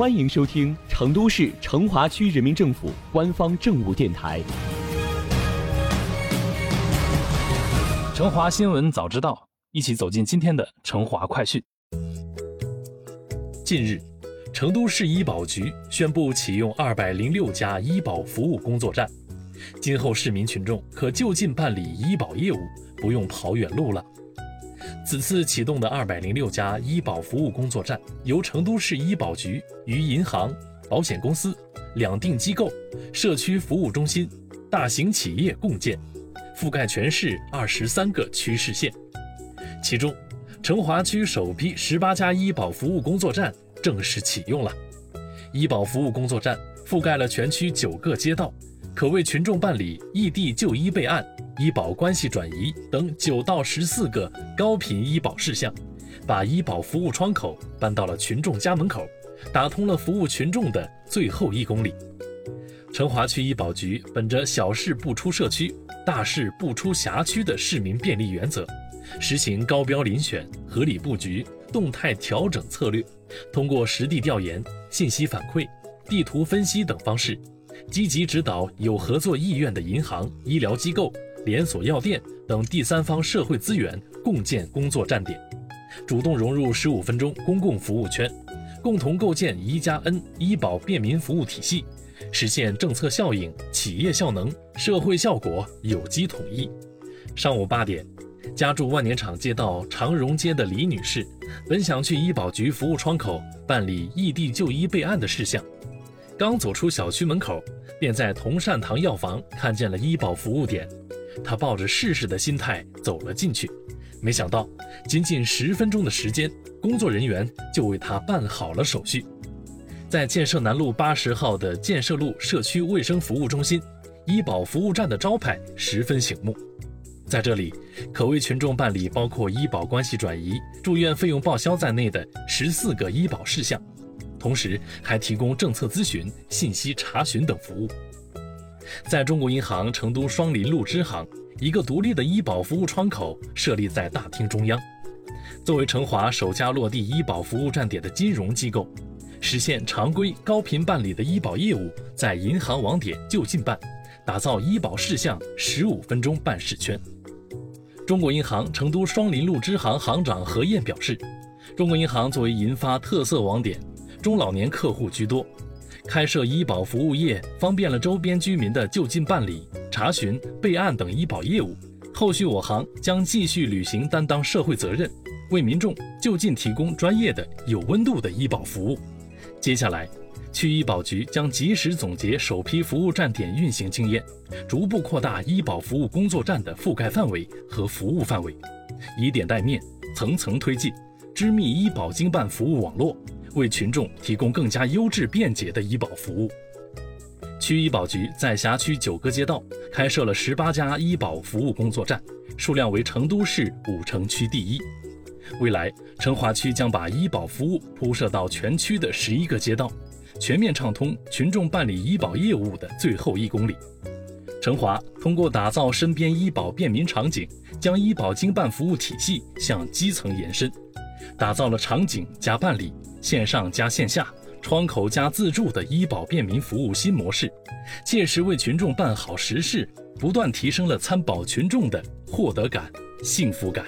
欢迎收听成都市成华区人民政府官方政务电台《成华新闻早知道》，一起走进今天的成华快讯。近日，成都市医保局宣布启用二百零六家医保服务工作站，今后市民群众可就近办理医保业务，不用跑远路了。此次启动的二百零六家医保服务工作站，由成都市医保局与银行、保险公司、两定机构、社区服务中心、大型企业共建，覆盖全市二十三个区市县。其中，成华区首批十八家医保服务工作站正式启用了。医保服务工作站覆盖了全区九个街道，可为群众办理异地就医备案。医保关系转移等九到十四个高频医保事项，把医保服务窗口搬到了群众家门口，打通了服务群众的最后一公里。成华区医保局本着“小事不出社区，大事不出辖区”的市民便利原则，实行高标遴选、合理布局、动态调整策略，通过实地调研、信息反馈、地图分析等方式，积极指导有合作意愿的银行、医疗机构。连锁药店等第三方社会资源共建工作站点，主动融入十五分钟公共服务圈，共同构建“一加 N” 医保便民服务体系，实现政策效应、企业效能、社会效果有机统一。上午八点，家住万年场街道长荣街的李女士，本想去医保局服务窗口办理异地就医备案的事项，刚走出小区门口，便在同善堂药房看见了医保服务点。他抱着试试的心态走了进去，没想到仅仅十分钟的时间，工作人员就为他办好了手续。在建设南路八十号的建设路社区卫生服务中心，医保服务站的招牌十分醒目。在这里，可为群众办理包括医保关系转移、住院费用报销在内的十四个医保事项，同时还提供政策咨询、信息查询等服务。在中国银行成都双林路支行，一个独立的医保服务窗口设立在大厅中央。作为成华首家落地医保服务站点的金融机构，实现常规高频办理的医保业务在银行网点就近办，打造医保事项十五分钟办事圈。中国银行成都双林路支行行长何燕表示，中国银行作为银发特色网点，中老年客户居多。开设医保服务业，方便了周边居民的就近办理、查询、备案等医保业务。后续我行将继续履行担当社会责任，为民众就近提供专业的、有温度的医保服务。接下来，区医保局将及时总结首批服务站点运行经验，逐步扩大医保服务工作站的覆盖范围和服务范围，以点带面，层层推进，织密医保经办服务网络。为群众提供更加优质便捷的医保服务。区医保局在辖区九个街道开设了十八家医保服务工作站，数量为成都市五城区第一。未来，成华区将把医保服务铺设到全区的十一个街道，全面畅通群众办理医保业务的最后一公里。成华通过打造身边医保便民场景，将医保经办服务体系向基层延伸，打造了场景加办理。线上加线下，窗口加自助的医保便民服务新模式，切实为群众办好实事，不断提升了参保群众的获得感、幸福感。